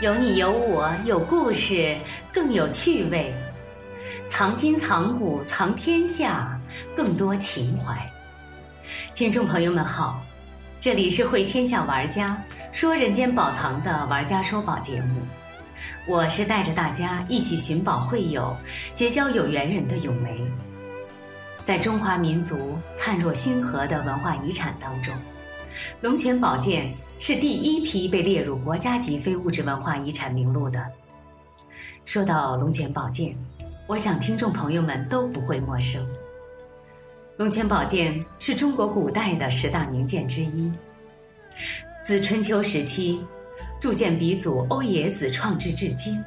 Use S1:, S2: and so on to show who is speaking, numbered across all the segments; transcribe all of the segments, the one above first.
S1: 有你有我，有故事，更有趣味。藏金藏古藏天下，更多情怀。听众朋友们好，这里是会天下玩家说人间宝藏的玩家说宝节目，我是带着大家一起寻宝会友、结交有缘人的咏梅。在中华民族灿若星河的文化遗产当中。龙泉宝剑是第一批被列入国家级非物质文化遗产名录的。说到龙泉宝剑，我想听众朋友们都不会陌生。龙泉宝剑是中国古代的十大名剑之一，自春秋时期铸剑鼻祖欧冶子创制至今，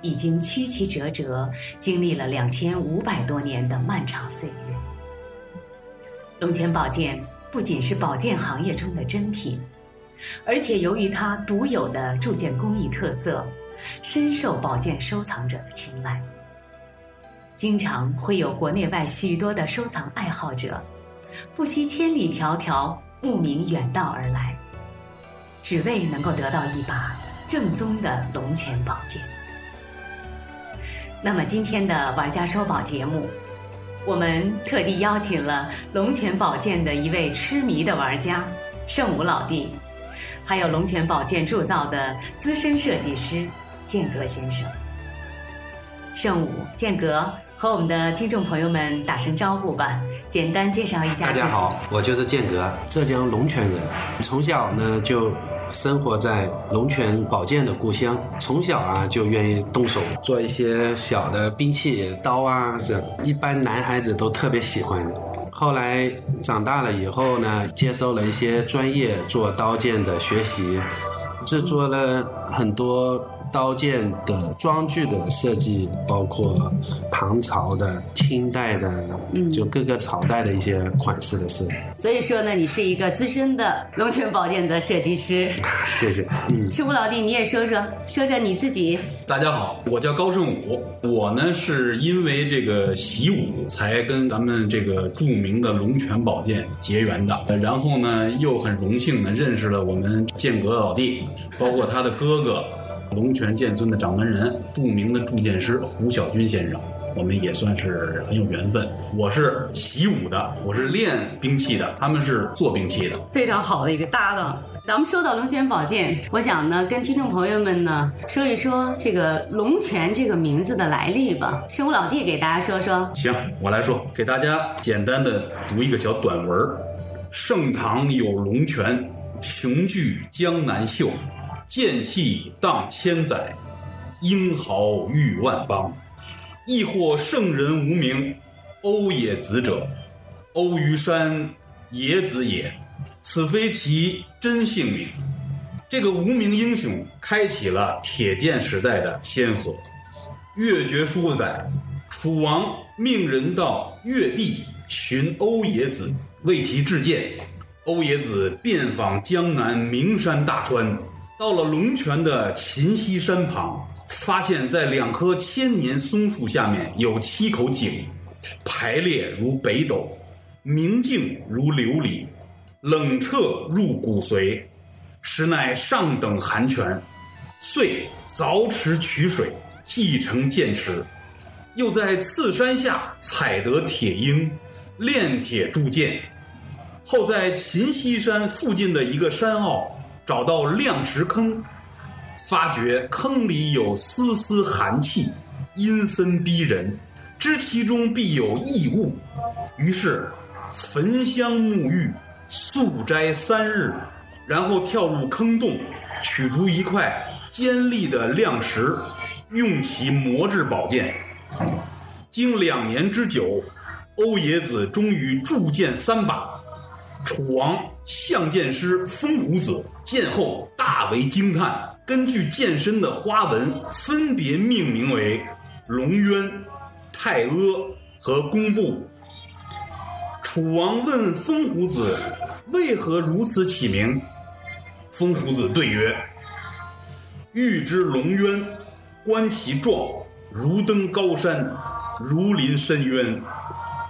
S1: 已经曲曲折折，经历了两千五百多年的漫长岁月。龙泉宝剑。不仅是宝剑行业中的珍品，而且由于它独有的铸剑工艺特色，深受宝剑收藏者的青睐。经常会有国内外许多的收藏爱好者，不惜千里迢迢慕名远道而来，只为能够得到一把正宗的龙泉宝剑。那么今天的玩家说宝节目。我们特地邀请了龙泉宝剑的一位痴迷的玩家圣武老弟，还有龙泉宝剑铸造的资深设计师剑阁先生。圣武、剑阁和我们的听众朋友们打声招呼吧，简单介绍一下
S2: 自己。大家好，我就是剑阁，浙江龙泉人，从小呢就。生活在龙泉宝剑的故乡，从小啊就愿意动手做一些小的兵器刀啊，这一般男孩子都特别喜欢。后来长大了以后呢，接受了一些专业做刀剑的学习，制作了很多。刀剑的装具的设计，包括唐朝的、清代的，嗯，就各个朝代的一些款式的设计。
S1: 所以说呢，你是一个资深的龙泉宝剑的设计师。
S2: 谢谢。
S1: 嗯，师傅老弟，你也说说说说你自己。
S3: 大家好，我叫高胜武，我呢是因为这个习武才跟咱们这个著名的龙泉宝剑结缘的。然后呢，又很荣幸的认识了我们剑阁老弟，包括他的哥哥。龙泉剑尊的掌门人，著名的铸剑师胡小军先生，我们也算是很有缘分。我是习武的，我是练兵器的，他们是做兵器的，
S1: 非常好的一个搭档。咱们说到龙泉宝剑，我想呢，跟听众朋友们呢说一说这个龙泉这个名字的来历吧。生我老弟给大家说说。
S3: 行，我来说，给大家简单的读一个小短文盛唐有龙泉，雄踞江南秀。剑气荡千载，英豪誉万邦。亦或圣人无名，欧冶子者，欧于山，冶子也。此非其真姓名。这个无名英雄开启了铁剑时代的先河。越绝书载，楚王命人到越地寻欧冶子，为其制剑。欧冶子遍访江南名山大川。到了龙泉的秦溪山旁，发现，在两棵千年松树下面有七口井，排列如北斗，明净如琉璃，冷彻入骨髓，实乃上等寒泉。遂凿池取水，继承剑池，又在次山下采得铁鹰，炼铁铸剑，后在秦溪山附近的一个山坳。找到亮石坑，发觉坑里有丝丝寒气，阴森逼人，知其中必有异物，于是焚香沐浴，素斋三日，然后跳入坑洞，取出一块尖利的亮石，用其磨制宝剑。经两年之久，欧冶子终于铸剑三把。楚王相剑师风胡子见后大为惊叹，根据剑身的花纹分别命名为龙渊、太阿和弓部。楚王问风胡子为何如此起名，风胡子对曰：“欲知龙渊，观其状，如登高山，如临深渊；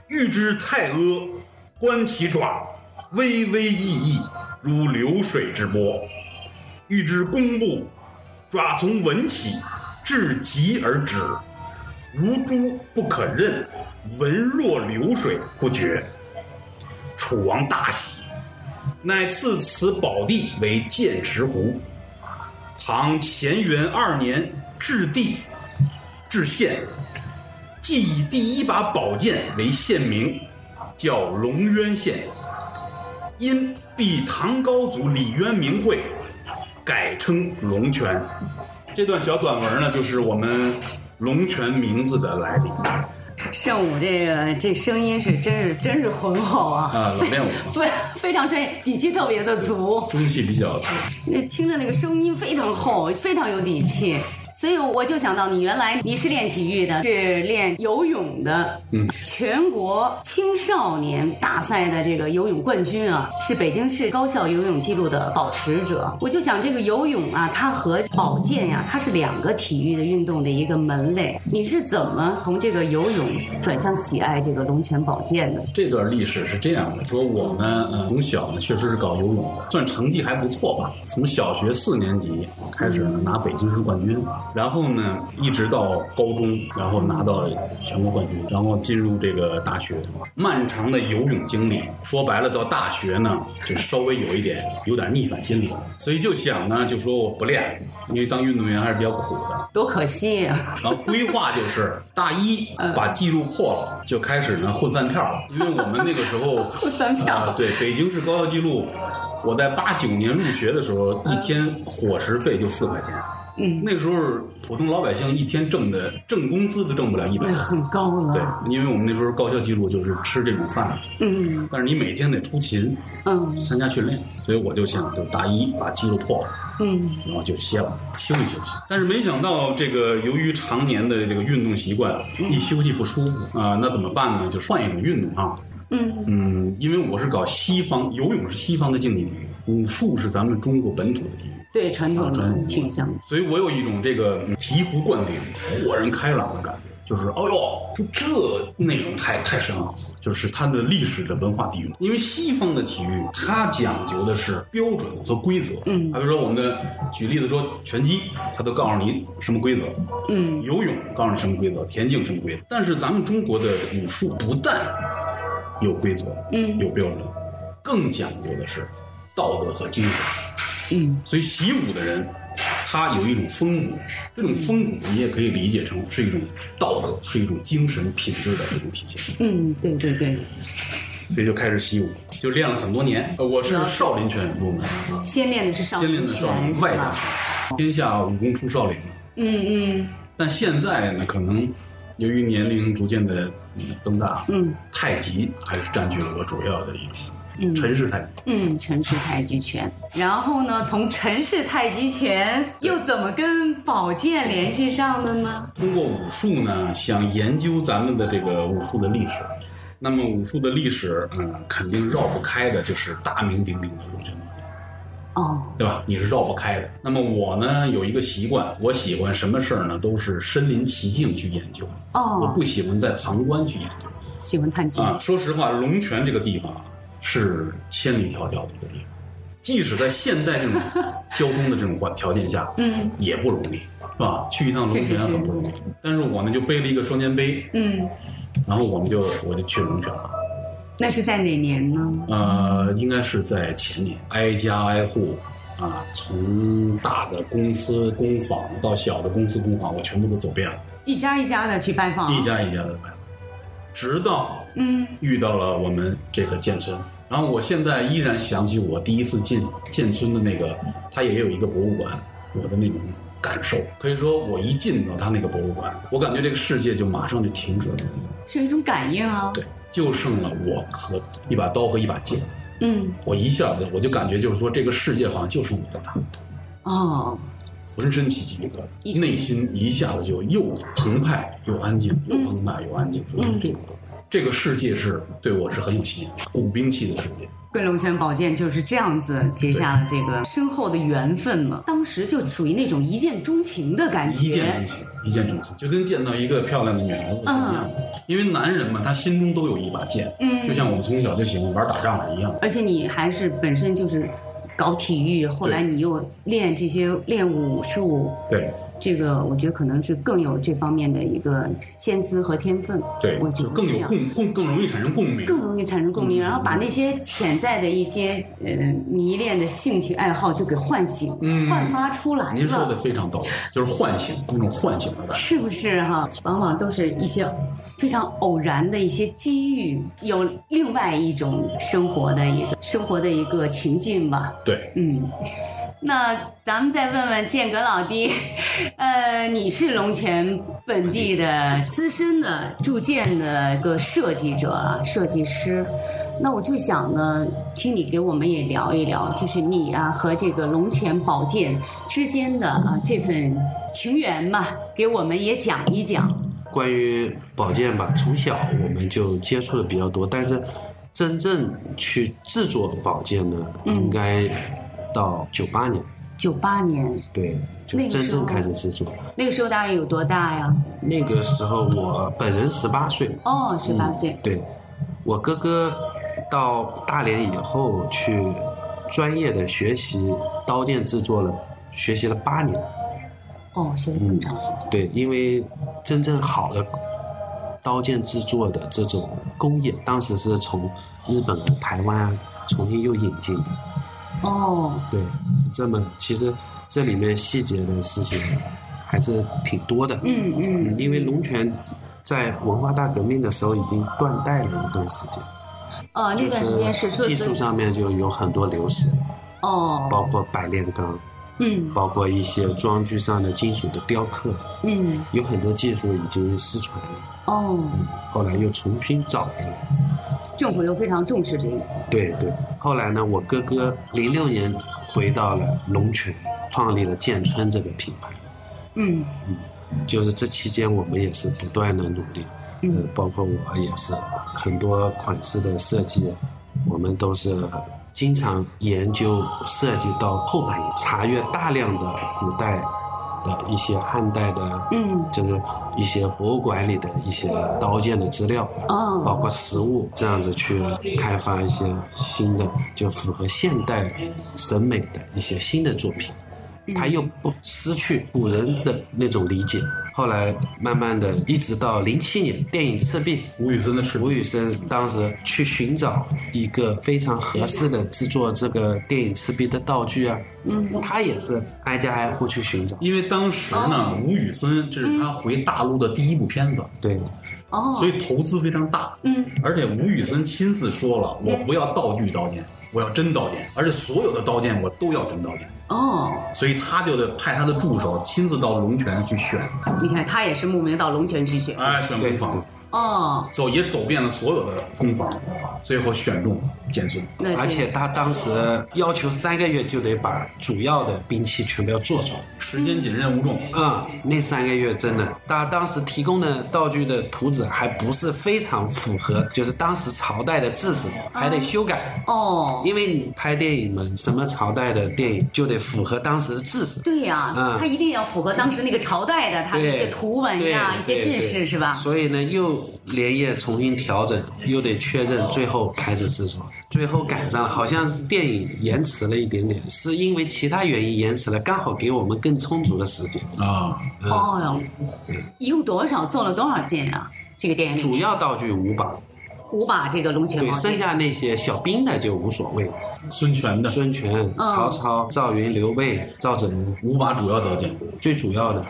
S3: 欲知太阿，观其爪。”微微熠熠，如流水之波；欲知工部，爪从文起，至极而止，如珠不可任，文若流水不绝。楚王大喜，乃赐此宝地为剑池湖。唐乾元二年置地置县，即以第一把宝剑为县名，叫龙渊县。因避唐高祖李渊名讳，改称龙泉。这段小短文呢，就是我们龙泉名字的来历
S4: 圣武这个这声音是真是真是浑厚啊，
S3: 啊，老练武，
S4: 非非常专业，底气特别的足，
S3: 中气比较足。
S4: 那听着那个声音非常厚，非常有底气。所以我就想到，你原来你是练体育的，是练游泳的，
S3: 嗯，
S4: 全国青少年大赛的这个游泳冠军啊，是北京市高校游泳记录的保持者。我就想，这个游泳啊，它和保健呀，它是两个体育的运动的一个门类。你是怎么从这个游泳转向喜爱这个龙泉宝剑的？
S3: 这段历史是这样的：说我呢，嗯，从小呢确实是搞游泳的，算成绩还不错吧。从小学四年级开始呢，拿北京市冠军。然后呢，一直到高中，然后拿到全国冠军，然后进入这个大学，漫长的游泳经历，说白了，到大学呢，就稍微有一点有点逆反心理了，所以就想呢，就说我不练了，因为当运动员还是比较苦的。
S4: 多可惜呀！
S3: 然后规划就是大一 把记录破了，就开始呢混饭票了，因为我们那个时候
S4: 混饭票
S3: 啊，对，北京市高校记录，我在八九年入学的时候，一天伙食费就四块钱。
S4: 嗯，
S3: 那时候普通老百姓一天挣的挣工资都挣不了一百
S4: 那，很高了。
S3: 对，因为我们那时候高校记录就是吃这种饭，
S4: 嗯。
S3: 但是你每天得出勤
S4: 嗯。
S3: 参加训练，所以我就想，就大一把记录破了，
S4: 嗯。
S3: 然后就歇了，休息休息。但是没想到这个由于常年的这个运动习惯，一休息不舒服啊、那怎么办呢？就换一种运动啊。
S4: 嗯。
S3: 嗯，因为我是搞西方游泳是西方的竞技体育，武术是咱们中国本土的体育。
S4: 对传统的挺像。
S3: 所以我有一种这个醍醐灌顶、豁然开朗的感觉，就是哦哟，就这内容太太深奥了，就是它的历史的文化底蕴。因为西方的体育，它讲究的是标准和规则。
S4: 嗯
S3: 比如说我们的举例子说拳击，它都告诉你什么规则；
S4: 嗯
S3: 游泳告诉你什么规则，田径什么规则。但是咱们中国的武术不但有规则，
S4: 嗯
S3: 有标准，更讲究的是道德和精神。
S4: 嗯
S3: 所以习武的人，他有一种风骨，这种风骨你也可以理解成是一种道德，是一种精神品质的一种体现。
S4: 嗯，对对对，
S3: 所以就开始习武，就练了很多年。呃我是少林拳入门，
S4: 先练的是少林
S3: 先练的少林外家？拳，天下武功出少林嘛。
S4: 嗯嗯
S3: 但现在呢，可能由于年龄逐渐的嗯增大，
S4: 嗯
S3: 太极还是占据了我主要的一种
S4: 嗯
S3: 陈氏太极。
S4: 嗯，陈氏太极拳。然后呢，从陈氏太极拳又怎么跟保健联系上的呢？
S3: 通过武术呢，想研究咱们的这个武术的历史。那么武术的历史，嗯，肯定绕不开的就是大名鼎鼎的龙泉宝剑，
S4: 哦，
S3: 对吧？你是绕不开的。那么我呢，有一个习惯，我喜欢什么事儿呢，都是身临其境去研究。哦我
S4: 哦，
S3: 不喜欢在旁观去研究。
S4: 喜欢探究。
S3: 啊，说实话，龙泉这个地方啊是千里迢迢的一个地方，即使在现代这种 交通的这种环条件下，
S4: 嗯
S3: 也不容易，是吧？去一趟龙泉很不容易。但是我呢，就背了一个双肩背，
S4: 嗯，
S3: 然后我们就我就去龙泉了。
S4: 那是在哪年呢？
S3: 呃，应该是在前年，挨家挨户啊，从大的公司工坊到小的公司工坊，我全部都走遍了，
S4: 一家一家的去拜访。
S3: 一家一家的拜访，直到
S4: 嗯
S3: 遇到了我们这个建村。然后我现在依然想起我第一次进建村的那个，它也有一个博物馆，我的那种感受。可以说，我一进到它那个博物馆，我感觉这个世界就马上就停止了。
S4: 是有一种感应啊。
S3: 对，就剩了我和一把刀和一把剑。
S4: 嗯
S3: 我一下子我就感觉就是说，这个世界好像就剩我和他，
S4: 哦，
S3: 浑身起鸡皮疙瘩，内心一下子就又澎湃又安静，又澎湃又安静，就是这种状态。这个世界是对我是很有吸引力，古兵器的世界。
S4: 跟龙泉宝剑就是这样子结下了这个深厚的缘分了。当时就属于那种一见钟情的感觉。
S3: 一见钟情，一见钟情，就跟见到一个漂亮的女孩子是一样的。因为男人嘛，他心中都有一把剑，
S4: 嗯
S3: 就像我们从小就喜欢玩打仗一样。
S4: 而且你还是本身就是搞体育，后来你又练这些练武术，
S3: 对
S4: 这个我觉得可能是更有这方面的一个先资和天分。
S3: 对，
S4: 我觉
S3: 就更有。共共更容易产生共鸣。
S4: 更容易产生共鸣，然后把那些潜在的一些呃迷恋的兴趣爱好就给唤醒、
S3: 嗯
S4: 焕发出来了。
S3: 您说的非常到位，就是唤醒那种唤醒的感觉。
S4: 是不是哈？往往都是一些非常偶然的一些机遇，有另外一种生活的一个生活的一个情境吧。
S3: 对，
S4: 嗯，那咱们再问问建阁老弟，呃，你是龙泉本地的资深的铸剑的一个设计者啊，设计师。那我就想呢，听你给我们也聊一聊，就是你啊和这个龙泉宝剑之间的啊这份情缘吧，给我们也讲一讲。
S2: 关于宝剑吧，从小我们就接触的比较多，但是真正去制作宝剑呢，
S4: 嗯
S2: 应该到九八年，
S4: 九八年
S2: 对，就
S4: 那个
S2: 真正开始制作。
S4: 那个时候大概有多大呀？
S2: 那个时候我本人十八岁，
S4: 哦，十八岁。
S2: 对，我哥哥到大连以后去专业的学习刀剑制作了，学习了八年。
S4: 哦，学了这么长时间。
S2: 对，因为真正好的刀剑制作的这种工艺，当时是从日本啊、台湾啊重新又引进的。
S4: 哦，
S2: 对，是这么。其实这里面细节的事情还是挺多的。
S4: 嗯嗯，
S2: 因为龙泉在文化大革命的时候已经断代了一段时间，
S4: 哦，那段时间是
S2: 技术上面就有很多流失，
S4: 哦，
S2: 包括百炼钢，
S4: 嗯。
S2: 包括一些装具上的金属的雕刻，
S4: 嗯。
S2: 有很多技术已经失传了，
S4: 哦，
S2: 后来又重新找回来。
S4: 政府又非常重视这个。
S2: 对对，后来呢，我哥哥零六年回到了龙泉，创立了建春这个品牌。
S4: 嗯。
S2: 嗯就是这期间，我们也是不断的努力，呃
S4: 嗯，
S2: 包括我也是很多款式的设计，我们都是经常研究涉及到后半夜，查阅大量的古代的一些汉代的，
S4: 嗯
S2: 这个一些博物馆里的一些刀剑的资料，包
S4: 哦
S2: 括实物，这样子去开发一些新的，就符合现代审美的一些新的作品。他又不失去古人的那种理解。后来慢慢的，一直到零七年电影《赤壁》，
S3: 吴宇森的是
S2: 吴宇森当时去寻找一个非常合适的制作这个电影《赤壁》的道具啊，
S4: 嗯
S2: 他也是挨家挨户去寻找。
S3: 因为当时呢，吴宇森这是他回大陆的第一部片子，
S2: 对，
S4: 哦，
S3: 所以投资非常大。
S4: 嗯
S3: 而且吴宇森亲自说了，我不要道具刀剑，我要真刀剑，而且所有的刀剑我都要真刀剑。
S4: 哦，
S3: 所以他就得派他的助手亲自到龙泉去选，
S4: 你看他也是慕名到龙泉去选。
S3: 哎，选工坊，
S4: 哦，
S3: 走也走遍了所有的工坊，最后选中
S4: 剑尊。
S2: 而且他当时要求三个月就得把主要的兵器全部要做出来。
S3: 时间紧，任务重，
S2: 啊、那三个月真的，他当时提供的道具的图纸还不是非常符合，就是当时朝代的制式，还得修改。
S4: 哦，
S2: 因为你拍电影嘛，什么朝代的电影就得符合当时的制式。
S4: 对呀，
S2: 嗯
S4: 他一定要符合当时那个朝代的他的一些图文呀、
S2: 对
S4: 一些制式是吧？
S2: 所以呢，又连夜重新调整，又得确认，最后开始制作。最后赶上了，好像电影延迟了一点点，是因为其他原因延迟了，刚好给我们更充足的时间。
S3: 啊，
S4: 哦哟，一共多少做了多少件呀？这个电影
S2: 主要道具五把，
S4: 五把这个龙泉
S2: 对，
S4: 宝剑。
S2: 剩下那些小兵的就无所谓。
S3: 孙权的。
S2: 孙权、
S4: 嗯。
S2: 曹操、赵云、刘备、赵子龙，
S3: 五把主要刀剑，
S2: 最主要的，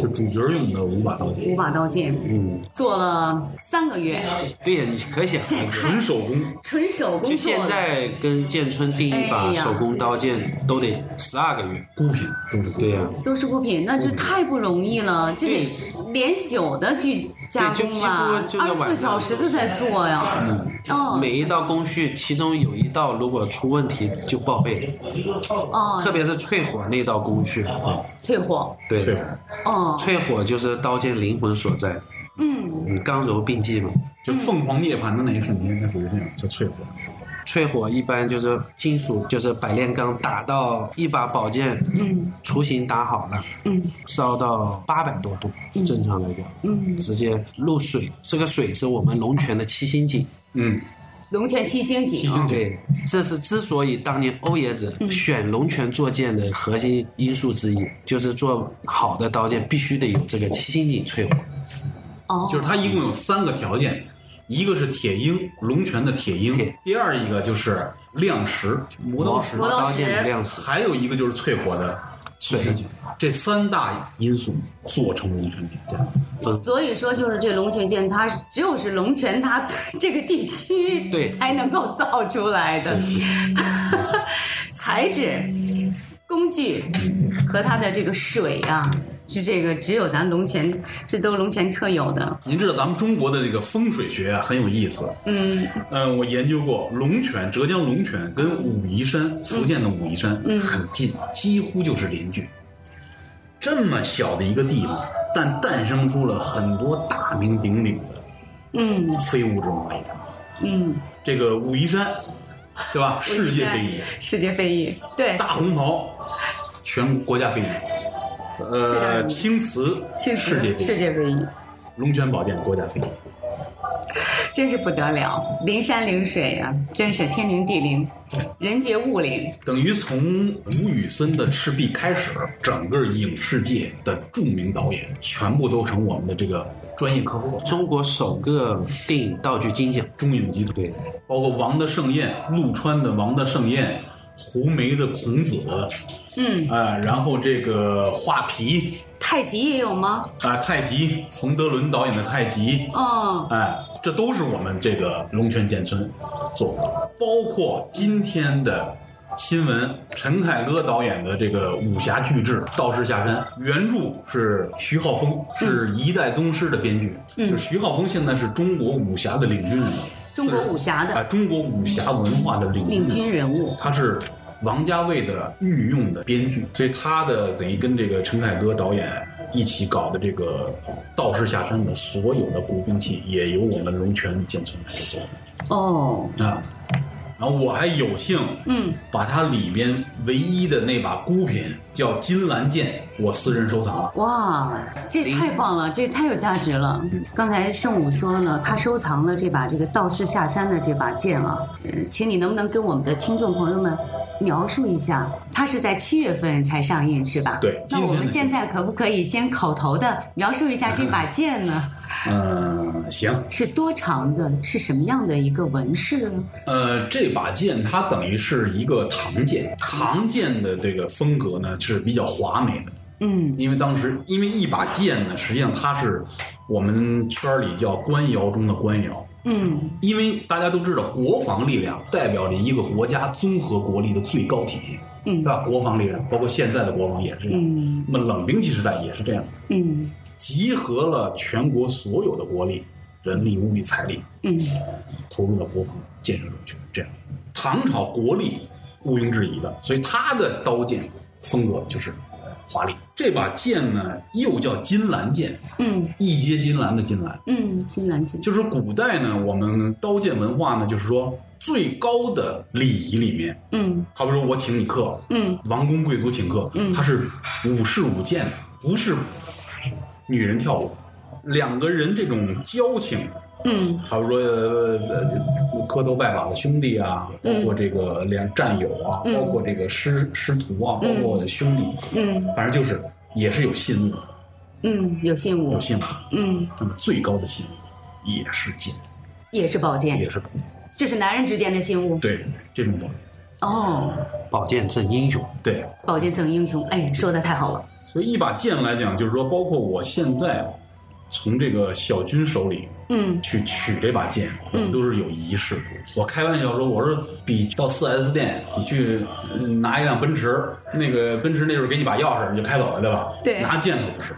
S3: 就主角用的五把刀剑，
S4: 五把刀剑。
S2: 嗯，
S4: 做了三个月，
S2: 对呀，你可想而知。
S3: 纯手工。
S4: 纯手工
S2: 就。现在跟建春订一把手工刀剑都得十二个月。
S3: 孤品都是
S2: 对呀、
S4: 都是孤品，那就太不容易了，这得连宿的去加工
S2: 对就几
S4: 吧
S2: 乎，就在晚上
S4: 二十四小时都在做呀。哦。
S2: 每一道工序，其中有一道如果出问题就报废，
S4: 哦。
S2: 特，别是淬火那道工序，
S4: 淬火。
S2: 对，
S4: 哦，
S2: 淬火就是刀剑灵魂所在，
S4: 嗯，
S2: 嗯，刚柔并济嘛。
S3: 就凤凰涅槃的那一瞬间，那属于这样，叫淬火。
S2: 淬火一般就是金属，就是百炼钢打到一把宝剑，
S4: 嗯，
S2: 雏形打好了，
S4: 嗯。
S2: 烧到八百多度，正常来讲，
S4: 嗯。
S2: 直接入水，这个水是我们龙泉的七星井，
S3: 嗯，
S4: 龙泉七星
S3: 七
S4: 井啊，
S3: 星井。
S2: 对，这是之所以当年欧冶子选龙泉做剑的核心因素之一，就是做好的刀剑必须得有这个七星井淬火。
S4: 哦，
S3: 就是它一共有三个条件，一个是铁鹰，龙泉的铁鹰
S2: 铁；
S3: 第二一个就是亮石，磨刀石；
S4: 磨刀石。
S2: 刀剑的亮石，
S3: 还有一个就是淬火的
S2: 水
S3: 水这三大因素做成龙泉剑。
S4: 所以说，就是这龙泉剑，它只有是龙泉它 这个地区
S2: 对
S4: 才能够造出来的 材质、工具和它的这个水啊，是这个只有咱龙泉，这都龙泉特有的。
S3: 您知道咱们中国的这个风水学啊很有意思，
S4: 嗯
S3: 呃，我研究过龙泉，浙江龙泉跟武夷山，福建的武夷山很近，几乎就是邻居。这么小的一个地方，但诞生出了很多大名鼎鼎的
S4: 嗯
S3: 非物质文化遗产。
S4: 嗯，
S3: 这个武夷山，对吧？世界非遗，
S4: 世界非遗，对，
S3: 大红袍，全国国家非遗。呃，青瓷，
S4: 青瓷
S3: 世界
S4: 世界唯一。
S3: 龙泉宝剑国家非遗。
S4: 真是不得了，灵山灵水啊，真是天灵地灵，人杰物灵。
S3: 等于从吴宇森的《赤壁》开始，整个影视界的著名导演全部都成我们的这个专业客户。
S2: 中国首个电影道具金奖，
S3: 中影集团，
S2: 对，
S3: 包括王的盛宴、陆川的王的盛宴、胡梅的孔子，
S4: 嗯，
S3: 啊、然后这个画皮，
S4: 太极也有吗？
S3: 啊、太极，冯德伦导演的太极，
S4: 哦，
S3: 哎，这都是我们这个龙泉剑村做的，包括今天的新闻，陈凯歌导演的这个武侠巨制《道士下山》，原著是徐浩峰，是一代宗师的编剧，就徐浩峰现在是中国武侠的领军人。物，
S4: 中国武侠的
S3: 啊、中国武侠文化的领
S4: 领
S3: 军人物
S4: 军人物。
S3: 他是王家卫的御用的编剧，所以他的等于跟这个陈凯歌导演一起搞的这个《道士下山》的所有的古兵器，也由我们龙泉剑村来做
S4: 哦，
S3: 啊。然后我还有幸，
S4: 嗯，
S3: 把它里边唯一的那把孤品叫金兰剑，我私人收藏了。
S4: 哇，这太棒了，这太有价值了。刚才圣武说呢，他收藏了这把这个道士下山的这把剑啊，嗯，请你能不能跟我们的听众朋友们描述一下？它是在七月份才上映是吧？
S3: 对
S4: 那我们现在可不可以先口头的描述一下这把剑呢？
S3: 嗯，行，
S4: 是多长的？是什么样的一个纹饰呢？
S3: 呃，这把剑它等于是一个唐剑，唐剑的这个风格呢是比较华美的。
S4: 嗯
S3: 因为当时，因为一把剑呢，实际上它是我们圈里叫官窑中的官窑。
S4: 嗯
S3: 因为大家都知道，国防力量代表着一个国家综合国力的最高体现，
S4: 嗯
S3: 是吧？国防力量，包括现在的国防也是这样。
S4: 嗯
S3: 那么冷兵器时代也是这样，
S4: 嗯
S3: 集合了全国所有的国力、人力、物力、财力，
S4: 嗯
S3: 投入到国防建设中去。这样，唐朝国力毋庸置疑的，所以他的刀剑风格就是华丽。这把剑呢，又叫金兰剑，
S4: 嗯
S3: 一阶金兰的金兰。
S4: 嗯，金兰剑。
S3: 就是古代呢，我们刀剑文化呢，就是说最高的礼仪里面，
S4: 嗯
S3: 好比说我请你客，
S4: 嗯
S3: 王公贵族请客，
S4: 嗯
S3: 他是武士舞剑，不是女人跳舞。两个人这种交情，
S4: 嗯
S3: 好比说呃呃磕头拜把子兄弟啊，包括这个连战友啊，
S4: 嗯
S3: 包括这个师师徒啊，包括兄弟，
S4: 嗯
S3: 反正就是也是有信物，
S4: 嗯，有信物
S3: 有。信物。
S4: 嗯，
S3: 那么最高的信物也是剑，
S4: 也是宝剑
S3: 也，是宝剑。
S4: 这是男人之间的信物。
S3: 对，这种宝剑。
S4: 哦，
S2: 宝剑赠英雄。
S3: 对，
S4: 宝剑赠英雄。哎，说的太好了。
S3: 所以一把剑来讲，就是说，包括我现在从这个小军手里
S4: 嗯
S3: 去取这把剑，我们都是有仪式。我开玩笑说，我说比到四 S 店你去嗯拿一辆奔驰，那个奔驰那时候给你把钥匙你就开走了，对吧？
S4: 对
S3: 拿剑可不是。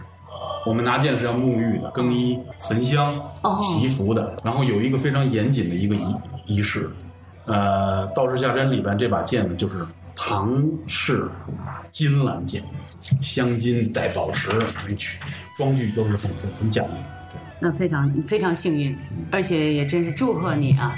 S3: 我们拿剑是要沐浴的、更衣、焚香
S4: 哦、
S3: 祈福的，然后有一个非常严谨的一个仪仪式。呃，《道士下山》里边这把剑呢，就是唐式金兰剑，镶金带宝石，装具都是很很很讲究的。
S4: 那非常非常幸运，而且也真是祝贺你啊！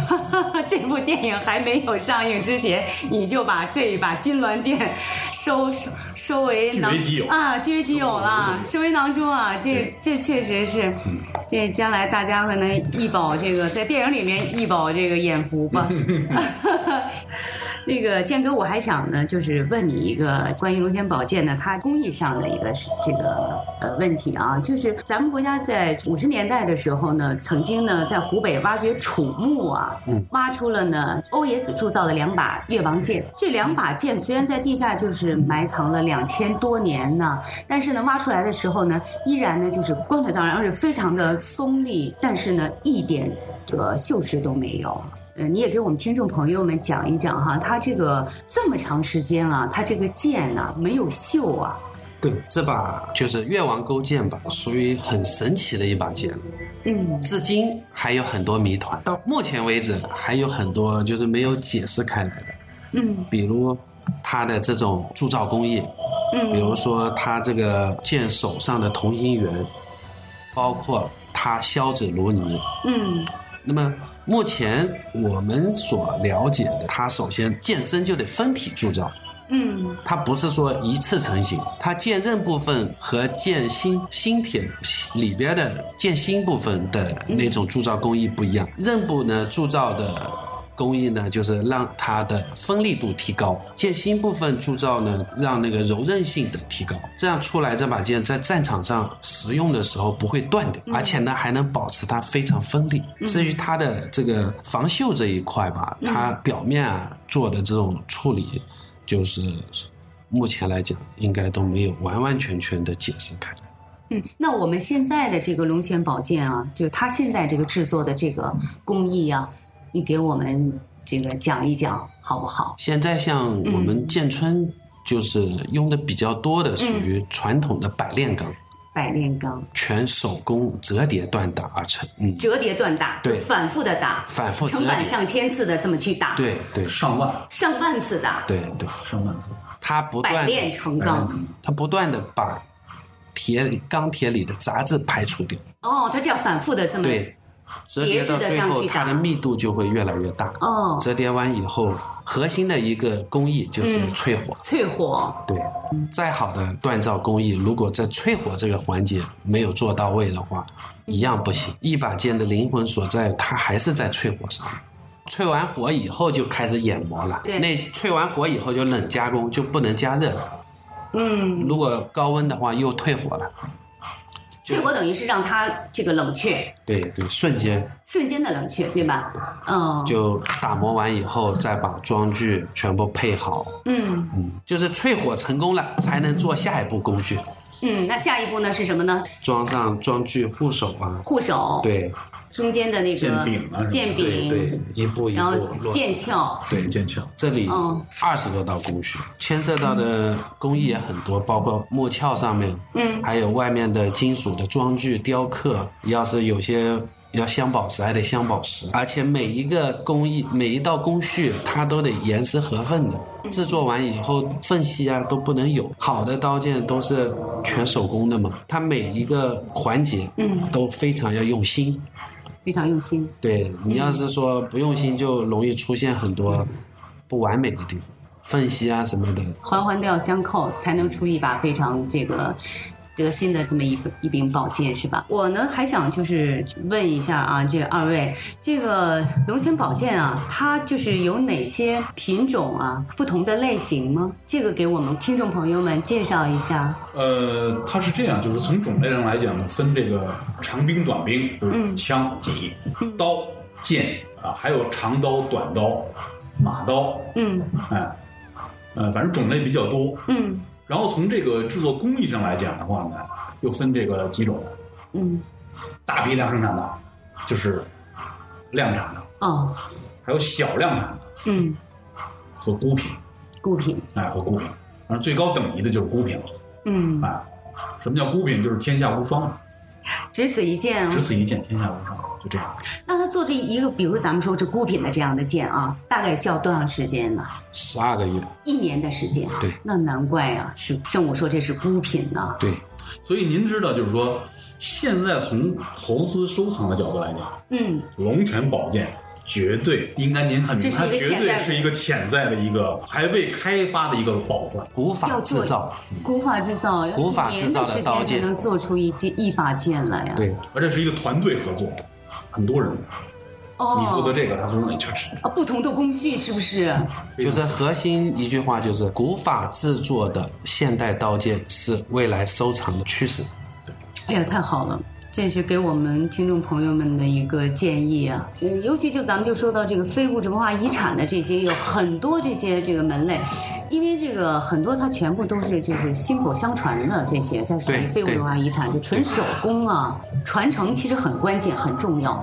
S4: 这部电影还没有上映之前，你就把这一把金銮剑收收收为囊
S3: 据为己有
S4: 啊，据为己有了，收为囊中啊，这这确实是，这将来大家可能一饱这个在电影里面一饱这个眼福吧。那个建哥，我还想呢，就是问你一个关于龙泉宝剑呢，它工艺上的一个这个呃问题啊，就是咱们国家在五十年代的时候呢，曾经呢在湖北挖掘楚墓啊，
S2: 嗯
S4: 挖出了呢欧冶子铸造的两把越王剑。这两把剑虽然在地下就是埋藏了两千多年呢，但是呢挖出来的时候呢，依然呢就是光彩照人，而且非常的锋利，但是呢一点这个锈蚀都没有。呃，你也给我们听众朋友们讲一讲哈，它这个这么长时间了，它这个剑呢、没有锈啊。
S2: 对，这把就是越王勾践吧，属于很神奇的一把剑，
S4: 嗯
S2: 至今还有很多谜团。到目前为止，还有很多就是没有解释开来的，
S4: 嗯
S2: 比如它的这种铸造工艺，嗯比
S4: 嗯
S2: 如说它这个剑手上的同心圆，包括它削纸如泥。
S4: 嗯
S2: 那么目前我们所了解的，它首先健身就得分体铸造。
S4: 嗯
S2: 它不是说一次成型，它剑刃部分和剑心心铁里边的剑心部分的那种铸造工艺不一样。刃部呢铸造的工艺呢，就是让它的锋利度提高；剑心部分铸造呢，让那个柔韧性的提高。这样出来这把剑在战场上使用的时候不会断掉，而且呢还能保持它非常锋利。至于它的这个防锈这一块吧，它表面啊做的这种处理。就是目前来讲，应该都没有完完全全的解释开来。
S4: 嗯，那我们现在的这个龙泉宝剑啊，就是它现在这个制作的这个工艺啊，你给我们这个讲一讲好不好？
S2: 现在像我们建春，就是用的比较多的，属于传统的百炼钢，
S4: 百炼钢
S2: 全手工折叠锻打而成。嗯，
S4: 折叠锻打，
S2: 对
S4: 反复的打，
S2: 反复
S4: 成百。上千次的这么去打，，
S2: 对对
S3: 上万
S4: 上万次打，
S2: 对对，
S3: 上万次，
S2: 它不断
S4: 百炼，成钢。
S2: 它不断的把铁里钢铁里的杂质排除掉。
S4: 哦，它这样反复的这么，
S2: 对，折叠到最后，它的密度就会越来越大。
S4: 哦，
S2: 折叠完以后，核心的一个工艺就是
S4: 嗯
S2: 淬火。
S4: 淬火，
S2: 对，再好的锻造工艺，如果在淬火这个环节没有做到位的话，一样不行。一把剑的灵魂所在，它还是在淬火上。淬完火以后就开始研磨了，
S4: 对
S2: 那淬完火以后就冷加工，就不能加热了。
S4: 嗯，
S2: 如果高温的话，又退火了。
S4: 淬火等于是让它这个冷却，
S2: 对对，瞬间
S4: 瞬间的冷却，对吧？嗯，
S2: 就打磨完以后，再把装具全部配好，
S4: 嗯。
S2: 嗯，就是淬火成功了，才能做下一步工序，
S4: 嗯，那下一步呢是什么呢？
S2: 装上装具护手啊，
S4: 护手，，
S2: 对
S4: 中间的那个
S3: 剑柄啊
S4: 剑柄，
S2: 对对，一步一步落
S4: 剑鞘，
S3: 对剑鞘，
S2: 这里
S4: 嗯。
S2: 二十多道工序，牵涉到的工艺也很多，包括木鞘上面，
S4: 嗯。
S2: 还有外面的金属的装具雕刻，要是有些要镶宝石，还得镶宝石，而且每一个工艺、每一道工序，它都得严丝合缝的。制作完以后，缝隙啊都不能有。好的刀剑都是全手工的嘛，它每一个环节，
S4: 嗯，
S2: 都非常要用心。
S4: 非常用心。
S2: 对你要是说不用心，就容易出现很多不完美的地方，缝隙啊什么的。
S4: 环环都要相扣，才能出一把非常这个得心的这么一一柄宝剑，是吧？我呢还想就是问一下啊，这二位，这个龙泉宝剑啊，它就是有哪些品种啊，不同的类型吗？这个给我们听众朋友们介绍一下。
S3: 呃，它是这样，就是从种类上来讲呢，分这个长兵、短兵，就是
S4: 嗯
S3: 枪、戟、刀、剑啊，还有长刀、短刀、马刀，
S4: 嗯
S3: 哎，呃，反正种类比较多。
S4: 嗯
S3: 然后从这个制作工艺上来讲的话呢，又分这个几种，
S4: 嗯，
S3: 大批量生产的，就是量产的，
S4: 哦，
S3: 还有小量产的
S4: 嗯，
S3: 和孤品，
S4: 孤品，
S3: 哎，和孤品。反正最高等级的就是孤品了，
S4: 嗯，
S3: 哎，什么叫孤品？就是天下无双，
S4: 只此一件啊
S3: 只。此一件，天下无双，就这样。
S4: 那他做这一个，比如咱们说这孤品的这样的剑啊，大概需要多长时间呢？
S2: 十二个月，
S4: 一年的时间。
S2: 对，
S4: 那难怪啊，是圣武说这是孤品呢。
S2: 对，
S3: 所以您知道，就是说，现在从投资收藏的角度来讲，
S4: 嗯
S3: 龙泉宝剑绝对应该您很明白，
S4: 这是
S3: 它绝
S4: 一个潜在的
S3: 对是一个潜在的一个还未开发的一个宝藏。
S2: 古法制造，
S4: 古法制造，要
S2: 古法
S4: 一年
S2: 制造的
S4: 时间
S2: 刀剑
S4: 才能做出一件一把剑来呀。
S2: 对，
S3: 而且是一个团队合作，很多人，
S4: 哦，
S3: 你负责这个，他负责那，就是
S4: 啊，不同的工序是不是？
S2: 就是核心一句话就是古法制作的现代刀剑是未来收藏的趋势。
S4: 哎呀，太好了！这是给我们听众朋友们的一个建议啊，嗯，尤其就咱们就说到这个非物质文化遗产的这些，有很多这些这个门类，因为这个很多它全部都是就是薪口相传的这些，这属于非物质文化遗产，就纯手工啊，传承其实很关键很重要。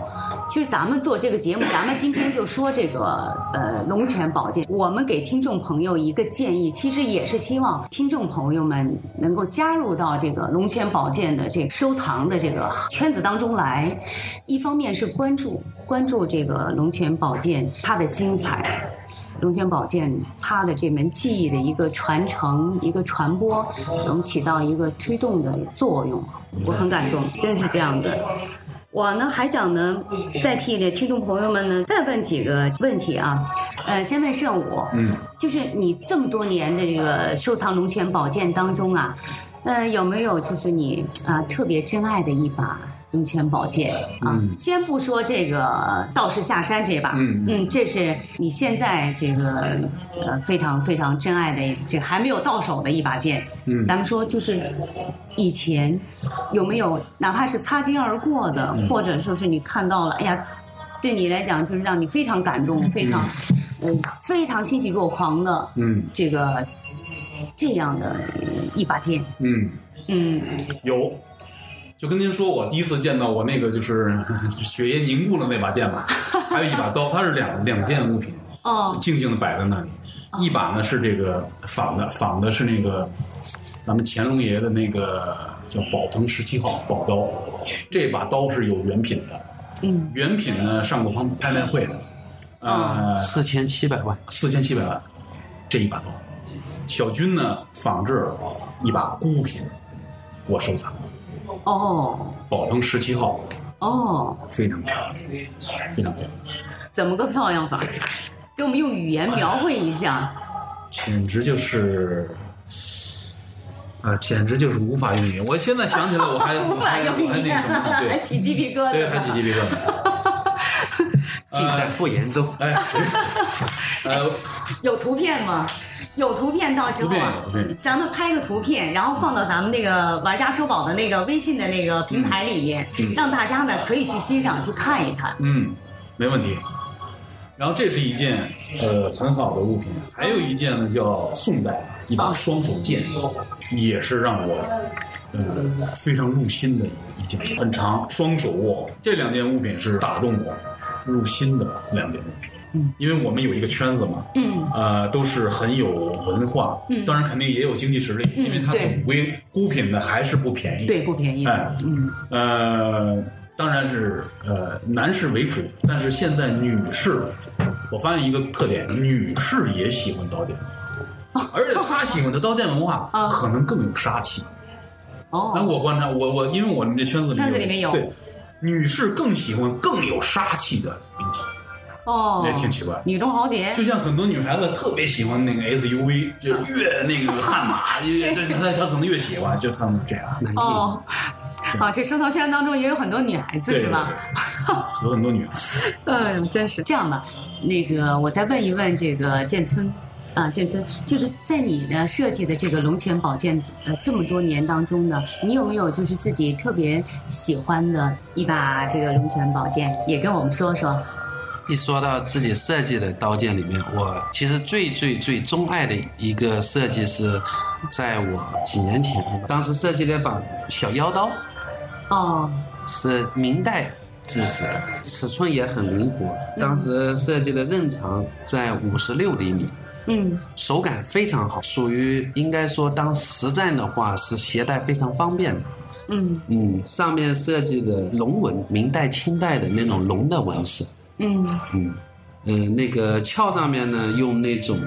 S4: 其实咱们做这个节目，咱们今天就说这个呃龙泉宝剑，我们给听众朋友一个建议，其实也是希望听众朋友们能够加入到这个龙泉宝剑的这收藏的这个圈子当中来。一方面是关注关注这个龙泉宝剑它的精彩。龙泉宝剑它的这门技艺的一个传承、一个传播，能起到一个推动的作用。我很感动，真是这样的。我呢还想呢，再替的听众朋友们呢再问几个问题啊。呃，先问圣武，
S3: 嗯，
S4: 就是你这么多年的这个收藏龙泉宝剑当中啊，呃，有没有就是你啊、特别珍爱的一把龙泉宝剑啊？先不说这个道士下山这把，
S3: 嗯
S4: 嗯，这是你现在这个呃非常非常珍爱的这还没有到手的一把剑。
S3: 嗯
S4: 咱们说就是以前有没有哪怕是擦肩而过的，
S3: 嗯
S4: 或者说是你看到了，哎呀，对你来讲就是让你非常感动，非常嗯、非常欣喜若狂的
S3: 嗯
S4: 这个这样的一把剑。
S3: 嗯，
S4: 嗯，
S3: 有。就跟您说，我第一次见到我那个就是 血液凝固的那把剑吧，还有一把刀，它是两两件物品，
S4: 哦，
S3: 静静的摆在那里。一把呢是这个仿的，仿的是那个咱们乾隆爷的那个叫宝腾十七号宝刀，这把刀是有原品的，
S4: 嗯，
S3: 原品呢上过拍拍卖会的，呃，
S2: 四千七百万，
S3: 四千七百万，这一把刀。小军呢仿制了一把孤品，我收藏，
S4: 哦，
S3: 宝腾十七号，
S4: 哦，
S3: 非常漂亮，非常漂亮，
S4: 怎么个漂亮法？给我们用语言描绘一下。
S3: 简直就是。啊，简直就是无法用语言。我现在想起来，我还
S4: 无法
S3: 还
S4: 用语言
S3: 我还那什么呢？，
S4: 还起鸡皮疙瘩。
S3: 对，还起鸡皮疙瘩。
S2: 尽在不言中。
S3: 哎，
S4: 有图片吗？有图片，到时候啊咱们拍个图片，然后放到咱们那个玩家收宝的那个微信的那个平台里面，
S3: 嗯
S4: 让大家呢可以去欣赏、去看一看。
S3: 嗯，没问题。然后这是一件呃很好的物品，还有一件呢叫宋代一把双手剑，也是让我嗯非常入心的一件，很长，双手握。这两件物品是打动我入心的两件物品。
S4: 嗯，
S3: 因为我们有一个圈子嘛，
S4: 嗯。
S3: 呃，都是很有文化，
S4: 嗯。
S3: 当然肯定也有经济实力，
S4: 嗯
S3: 因为它总归孤品呢还是不便宜，
S4: 对，不便宜。的。
S3: 哎。
S4: 嗯。
S3: 呃，当然是呃男士为主，但是现在女士，我发现一个特点，女士也喜欢刀剑，而且她喜欢的刀剑文化
S4: 啊。
S3: 可能更有杀气。哦。那
S4: 哦，
S3: 我观察，我我因为我们这圈子里
S4: 圈子里面有。
S3: 对，女士更喜欢更有杀气的兵器，
S4: 哦，
S3: 也挺奇怪。
S4: 女中豪杰。
S3: 就像很多女孩子特别喜欢那个 SUV，就是越那个悍马，越这她她可能越喜欢，就她们这样。
S4: 哦，啊，这收藏圈当中也有很多女孩子是吧？？
S3: 有很多女孩子。
S4: 哎 呦，真是这样吧？那个，我再问一问这个建村，啊，建村，就是在你的设计的这个龙泉宝剑呃这么多年当中呢，你有没有就是自己特别喜欢的一把这个龙泉宝剑，也跟我们说说？
S2: 一说到自己设计的刀剑里面，我其实最最最钟爱的一个设计是，在我几年前，当时设计了一把小腰刀，
S4: 哦，
S2: 是明代制式的，尺寸也很灵活。当时设计的刃长在五十六厘米，
S4: 嗯
S2: 手感非常好，属于应该说当实战的话是携带非常方便的。
S4: 嗯
S2: 嗯，上面设计的龙纹，明代、清代的那种龙的纹饰。
S4: 嗯
S2: 嗯，呃，那个鞘上面呢，用那种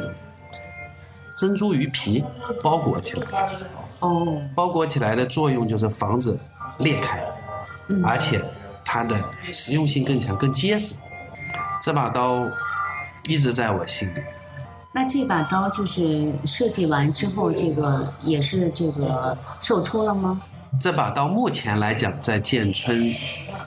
S2: 珍珠鱼皮包裹起来，
S4: 哦，
S2: 包裹起来的作用就是防止裂开，
S4: 嗯
S2: 而且它的实用性更强，更结实。这把刀一直在我心里。
S4: 那这把刀就是设计完之后，这个也是这个售出了吗？
S2: 这把刀目前来讲，在建春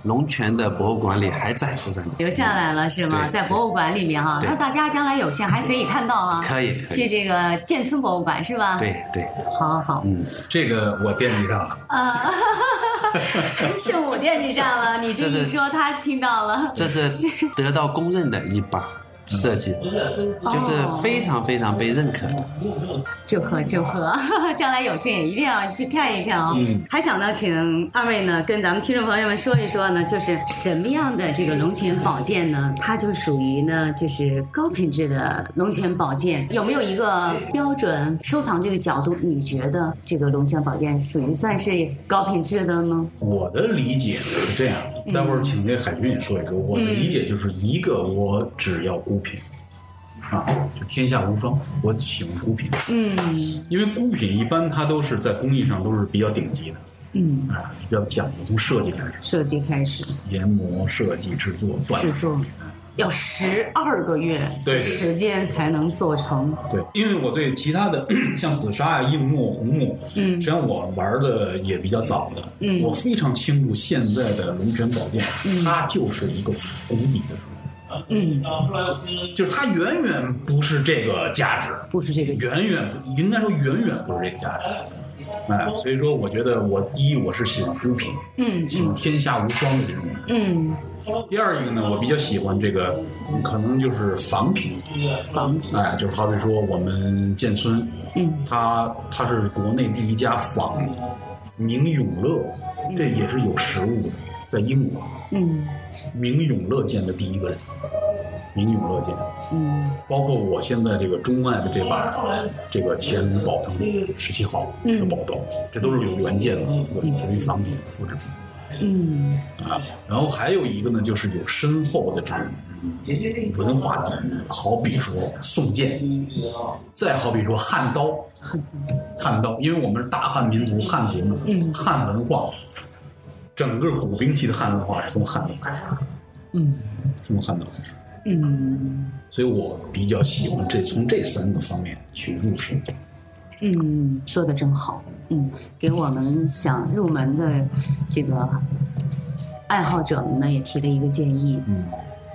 S2: 龙泉的博物馆里还展示着呢。
S4: 留下来了是吗？在博物馆里面哈，
S2: 对
S4: 那大家将来有幸还可以看到哈。
S2: 可以，
S4: 去这个建村博物馆是吧？，
S2: 对对，
S4: 好好好。
S2: 嗯，
S3: 这个我惦记上了。
S4: 啊，是我惦记上了，你这一说他听到了。
S2: 这是得到公认的一把设计，就是非常非常被认可的。
S4: 祝贺祝贺！将来有幸也一定要去看一看哦、
S2: 嗯
S4: 还想呢，请二位呢跟咱们听众朋友们说一说呢，就是什么样的这个龙泉宝剑呢？它就属于呢，就是高品质的龙泉宝剑。有没有一个标准收藏这个角度？你觉得这个龙泉宝剑属于算是高品质的呢？
S3: 我的理解呢是这样，待会儿请那海军也说一个。我的理解就是一个，我只要孤品，啊，就天下无双。我喜欢孤品，
S4: 嗯
S3: 因为孤品一般它都是在工艺上都是比较顶级的，
S4: 嗯，
S3: 啊，比较讲究，从设计开始，
S4: 设计开始
S3: 研磨、设计、制作、锻
S4: 制作。要十二个月
S3: 对。对
S4: 时间才能做成，
S3: 对，因为我对其他的 像紫砂呀、硬木、红木，
S4: 嗯。
S3: 实际上我玩的也比较早的，
S4: 嗯。
S3: 我非常清楚现在的龙泉宝剑，它就是一个功底的
S4: 嗯，
S3: 就是它远远不是这个价值，
S4: 不是这个
S3: 远远不应该说远远不是这个价值。哎，所以说我觉得我第一我是喜欢孤品，
S4: 嗯
S3: 喜欢天下无双的这种。
S4: 嗯，
S3: 第二一个呢，我比较喜欢这个，可能就是仿品，
S4: 仿品，
S3: 哎，就是好比说我们建村，
S4: 嗯。
S3: 它它是国内第一家仿明永乐，这也是有实物的，在英国，
S4: 嗯。
S3: 明永乐建的第一个人，明永乐剑，
S4: 嗯。
S3: 包括我现在这个钟爱的这把这个乾隆宝腾十七号这个宝刀，这都是有原件的，这个属于仿品复制品。
S4: 嗯
S3: 啊，然后还有一个呢，就是有深厚的这种嗯文化底蕴，好比说宋剑，再好比说汉刀，汉刀，因为我们是大汉民族，汉族嘛，
S4: 嗯。
S3: 汉文化，整个古兵器的汉文化是从汉刀开始的，
S4: 嗯。
S3: 是从汉刀开始，
S4: 嗯。
S3: 所以我比较喜欢这从这三个方面去入手。
S4: 嗯，说的真好，嗯，给我们想入门的这个爱好者们呢也提了一个建议，
S3: 嗯，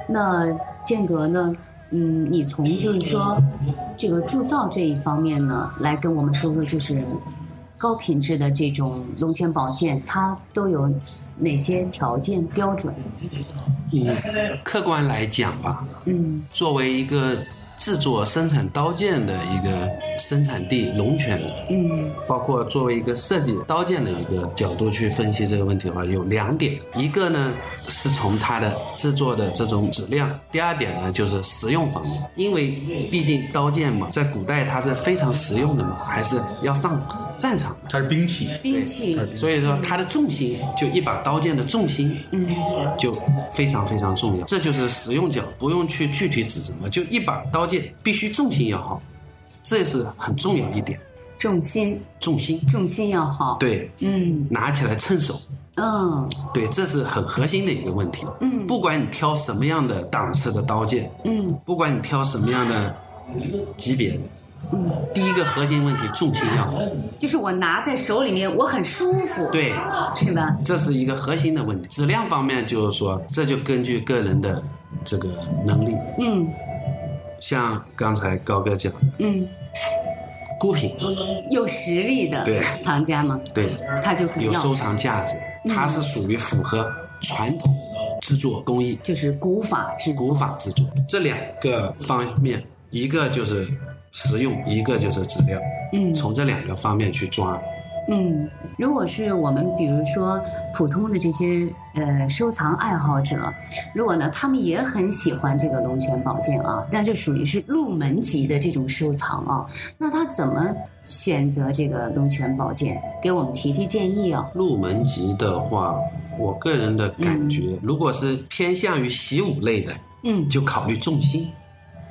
S4: 那间隔呢？嗯，你从就是说这个铸造这一方面呢，来跟我们说说，就是高品质的这种龙泉宝剑，它都有哪些条件标准？
S2: 嗯，客观来讲吧，
S4: 嗯
S2: 作为一个制作生产刀剑的一个生产地龙泉，
S4: 嗯。
S2: 包括作为一个设计刀剑的一个角度去分析这个问题的话，有两点，一个呢是从它的制作的这种质量，第二点呢就是实用方面，因为毕竟刀剑嘛，在古代它是非常实用的嘛，还是要上战场的。
S3: 它是兵器，
S4: 兵器，
S2: 所以说，它的重心就一把刀剑的重心，
S4: 嗯。
S2: 就非常非常重要。这就是实用角，不用去具体指什么，就一把刀剑必须重心要好，这是很重要一点。
S4: 重心。
S2: 重心，
S4: 重心要好，，
S2: 对，
S4: 嗯。
S2: 拿起来趁手，
S4: 嗯。
S2: 对，这是很核心的一个问题。
S4: 嗯。
S2: 不管你挑什么样的档次的刀剑，
S4: 嗯。
S2: 不管你挑什么样的级别的，
S4: 嗯，
S2: 第一个核心问题重心要好，
S4: 就是我拿在手里面，我很舒服，，
S2: 对，
S4: 是吧？
S2: 这是一个核心的问题。质量方面就是说，这就根据个人的这个能力，
S4: 嗯。
S2: 像刚才高哥讲，
S4: 嗯，
S2: 孤品，
S4: 有实力的
S2: 对。
S4: 藏家吗，
S2: 对，
S4: 他就可以
S2: 有收藏价值，
S4: 嗯。
S2: 它是属于符合传统制作工艺、
S4: 就是古法制
S2: 古法制作这两个方面，一个就是实用，一个就是质量，
S4: 嗯
S2: 从这两个方面去抓。
S4: 嗯，如果是我们比如说普通的这些呃收藏爱好者，如果呢他们也很喜欢这个龙泉宝剑啊，但这属于是入门级的这种收藏啊，那他怎么选择这个龙泉宝剑？给我们提提建议啊。
S2: 入门级的话，我个人的感觉，如果是偏向于习武类的，
S4: 嗯
S2: 就考虑重心；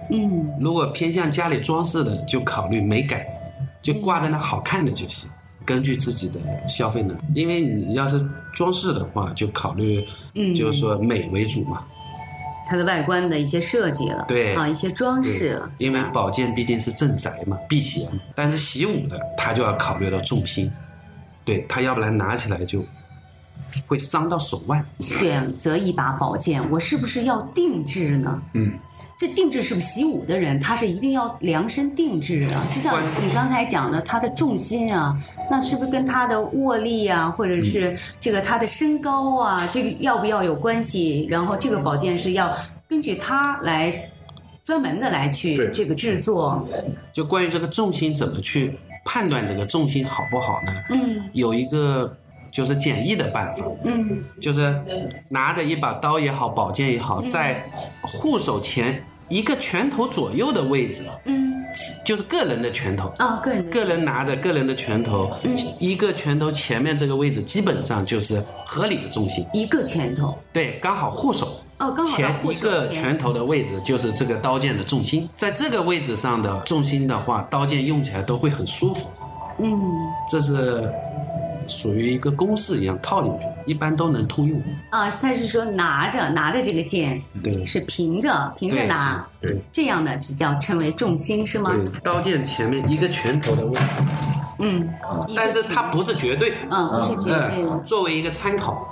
S4: 嗯
S2: 如果偏向家里装饰的，就考虑美感，就挂在那好看的就行。根据自己的消费能力，因为你要是装饰的话，就考虑，
S4: 嗯
S2: 就是说美为主嘛。
S4: 它的外观的一些设计了，
S2: 对
S4: 啊，一些装饰了，
S2: 因为宝剑毕竟是镇宅嘛，辟邪嘛。但是习武的他就要考虑到重心，对他要不然拿起来就会伤到手腕。
S4: 选择一把宝剑，我是不是要定制呢？
S2: 嗯，
S4: 这定制是不是习武的人，他是一定要量身定制啊？就像你刚才讲的，他的重心啊，那是不是跟他的握力啊，或者是这个他的身高啊，这个要不要有关系？然后这个宝剑是要根据他来专门的来去这个制作，
S2: 就关于这个重心怎么去判断这个重心好不好呢？
S4: 嗯
S2: 有一个就是简易的办法，
S4: 嗯。
S2: 就是拿着一把刀也好，宝剑也好，在护手前一个拳头左右的位置，
S4: 嗯。
S2: 就是个人的拳头。
S4: 啊，个人
S2: 个人拿着个人的拳头，一个拳头前面这个位置基本上就是合理的重心，
S4: 一个拳头。
S2: 对，刚好护手
S4: 哦，刚好
S2: 前一个拳头的位置就是这个刀剑的重心，在这个位置上的重心的话，刀剑用起来都会很舒服，
S4: 嗯。
S2: 这是属于一个公式一样套进去，一般都能通用。
S4: 啊，他是说拿着拿着这个剑
S2: 对。
S4: 是平着平着拿，
S2: 对。
S4: 这样的是叫称为重心是吗？
S2: 对，刀剑前面一个拳头的位置，
S4: 嗯，
S2: 但是它不是绝对，
S4: 嗯不是绝对的。
S2: 嗯，作为一个参考，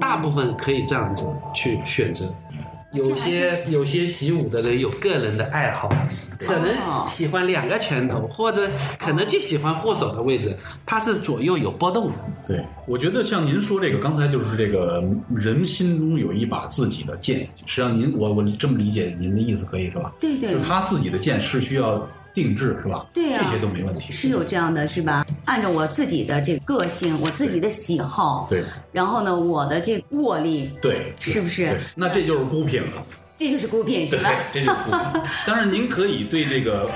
S2: 大部分可以这样子去选择。有些有些习武的人有个人的爱好，可
S4: 哦
S2: 能喜欢两个拳头，或者可能就喜欢护手的位置，它是左右有波动的。
S3: 对，我觉得像您说这个，刚才就是这个人心中有一把自己的剑，实际上您我我这么理解您的意思可以是吧？
S4: 对对
S3: 就是他自己的剑是需要定制是吧？
S4: 对啊
S3: 这些都没问题。
S4: 是有这样的是吧？按照我自己的这个个性，我自己的喜好，
S3: 对
S4: 然后呢，我的这个握力，
S3: 对，
S4: 是不是，
S3: 那这就是孤品了。
S4: 这就是孤品是
S3: 对
S4: 吧？，
S3: 这就是孤品。当然，您可以对这个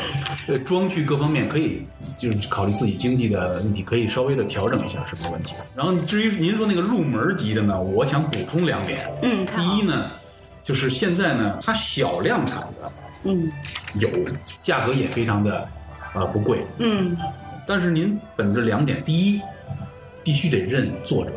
S3: 呃装具各方面可以就是考虑自己经济的问题，可以稍微的调整一下是没问题的。然后至于您说那个入门级的呢，我想补充两点。
S4: 嗯，
S3: 第一呢，就是现在呢，它小量产的
S4: 嗯。
S3: 有，价格也非常的呃不贵。
S4: 嗯。
S3: 但是您本着两点，第一，必须得认作者，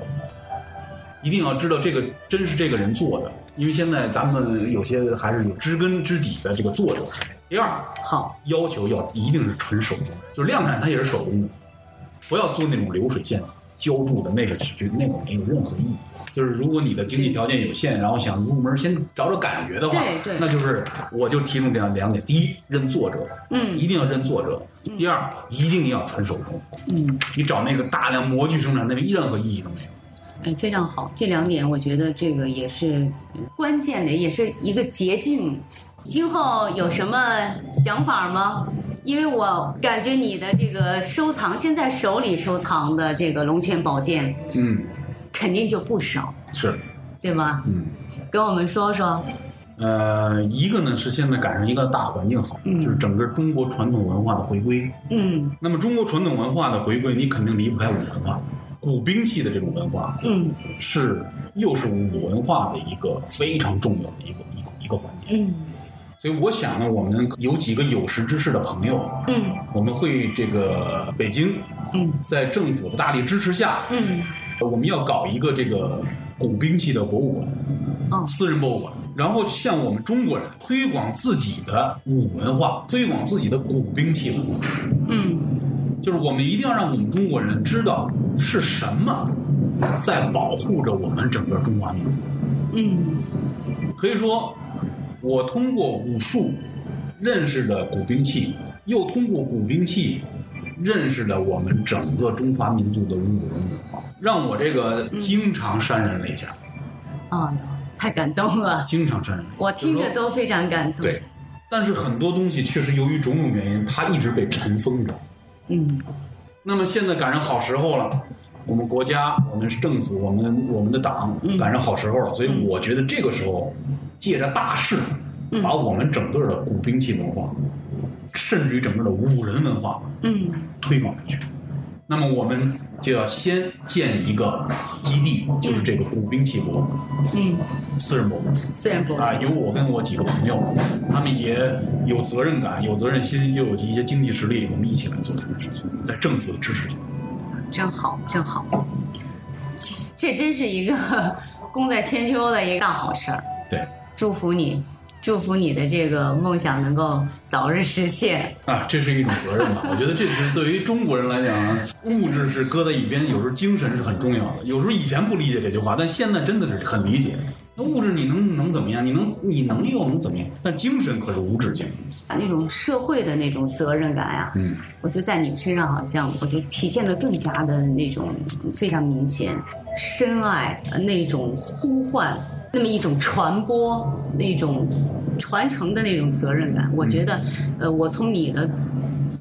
S3: 一定要知道这个真是这个人做的，因为现在咱们有些还是有知根知底的这个作者。第二，
S4: 好，
S3: 要求要一定是纯手工，就是量产它也是手工的，不要做那种流水线浇筑的那个，就那个没有任何意义。就是如果你的经济条件有限，然后想入门先找找感觉的话
S4: 对对，
S3: 那就是我就提供这样两点：第一，认作者，
S4: 嗯
S3: 一定要认作者；第二，一定要纯手工。
S4: 嗯。
S3: 你找那个大量模具生产，那个任何意义都没有。
S4: 哎，非常好，这两点我觉得这个也是关键的，也是一个捷径。今后有什么想法吗？因为我感觉你的这个收藏，现在手里收藏的这个龙泉宝剑
S3: 嗯，
S4: 肯定就不少，
S3: 是，
S4: 对吧？
S3: 嗯。
S4: 跟我们说说。
S3: 呃，一个呢是现在赶上一个大环境好，
S4: 嗯
S3: 就是整个中国传统文化的回归。
S4: 嗯
S3: 那么中国传统文化的回归，你肯定离不开武文化。古兵器的这种文化
S4: 嗯
S3: 是又是武文化的一个非常重要的一个一个一个环节。
S4: 嗯
S3: 所以我想呢，我们有几个有识之士的朋友，
S4: 嗯。
S3: 我们会这个北京
S4: 嗯。
S3: 在政府的大力支持下，
S4: 嗯。
S3: 我们要搞一个这个古兵器的博物馆，
S4: 哦。
S3: 私人博物馆，然后向我们中国人推广自己的武文化，推广自己的古兵器文化。
S4: 嗯。
S3: 就是我们一定要让我们中国人知道是什么在保护着我们整个中华民族。
S4: 嗯。
S3: 可以说，我通过武术认识了古兵器，又通过古兵器认识了我们整个中华民族的武人文化，让我这个经常潸然泪下，
S4: 哎呀，太感动了，
S3: 经常潸然泪下。
S4: 我听着都非常感动。
S3: 对，但是很多东西确实由于种种原因，它一直被尘封着。
S4: 嗯
S3: 那么现在赶上好时候了，我们国家、我们政府、我们我们的党
S4: 嗯
S3: 赶上好时候了，所以我觉得这个时候借着大势，
S4: 嗯
S3: 把我们整个的古兵器文化，甚至于整个的武人文化
S4: 嗯
S3: 推广出去。那么我们就要先建一个基地，就是这个古兵器博物馆，
S4: 嗯，
S3: 私人博物馆。
S4: 私人博物馆
S3: 啊，由我跟我几个朋友，他们也有责任感、有责任心，又有一些经济实力，我们一起来做这件事情，在政府的支持下。
S4: 真好，真好，这这真是一个功在千秋的一个大好事儿。
S3: 对，
S4: 祝福你，祝福你的这个梦想能够早日实现。
S3: 啊，这是一种责任吧？我觉得这是对于中国人来讲啊，物质是搁在一边，有时候精神是很重要的。有时候以前不理解这句话，但现在真的是很理解。那物质你能能怎么样？你能你能又能怎么样？但精神可是无止境的。
S4: 那种社会的那种责任感呀、
S3: 嗯，
S4: 我觉得在你身上好像，我觉得体现的更加的那种非常明显，深爱呃那种呼唤，那么一种传播，那种传承的那种责任感。我觉得，呃，我从你的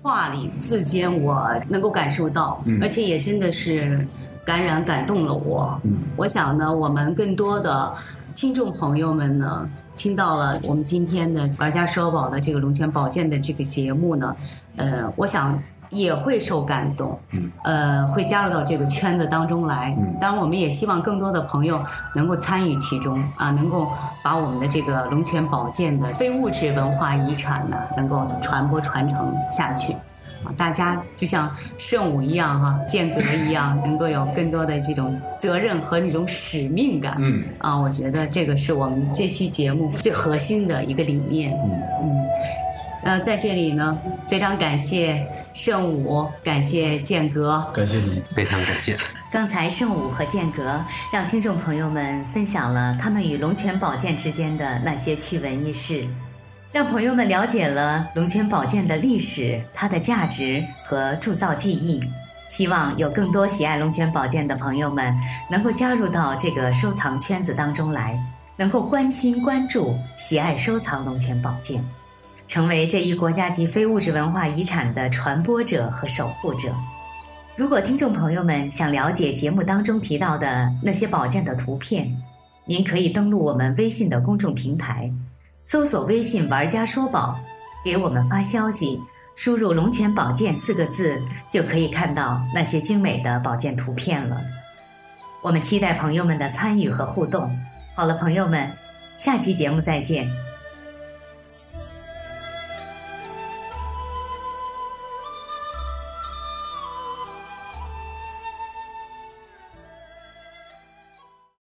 S4: 话里字间，我能够感受到，
S3: 嗯
S4: 而且也真的是感染感动了我。
S3: 嗯
S4: 我想呢，我们更多的听众朋友们呢，听到了我们今天的玩家说宝的这个龙泉宝剑的这个节目呢，呃，我想也会受感动，
S3: 嗯，
S4: 呃，会加入到这个圈子当中来。
S3: 嗯
S4: 当然，我们也希望更多的朋友能够参与其中啊，能够把我们的这个龙泉宝剑的非物质文化遗产呢，能够传播传承下去。啊，大家就像圣武一样哈、剑阁一样，能够有更多的这种责任和那种使命感。
S3: 嗯
S4: 啊，我觉得这个是我们这期节目最核心的一个理念。
S3: 嗯
S4: 嗯，呃，在这里呢，非常感谢圣武，感谢剑阁。
S3: 感谢您。
S2: 非常感谢。
S4: 刚才圣武和剑阁让听众朋友们分享了他们与龙泉宝剑之间的那些趣闻轶事，让朋友们了解了龙泉宝剑的历史、它的价值和铸造技艺。希望有更多喜爱龙泉宝剑的朋友们能够加入到这个收藏圈子当中来，能够关心、关注、喜爱收藏龙泉宝剑，成为这一国家级非物质文化遗产的传播者和守护者。如果听众朋友们想了解节目当中提到的那些宝剑的图片，您可以登录我们微信的公众平台，搜索微信“玩家说宝”，给我们发消息，输入“龙泉宝剑”四个字，就可以看到那些精美的宝剑图片了。我们期待朋友们的参与和互动。好了，朋友们，下期节目再见。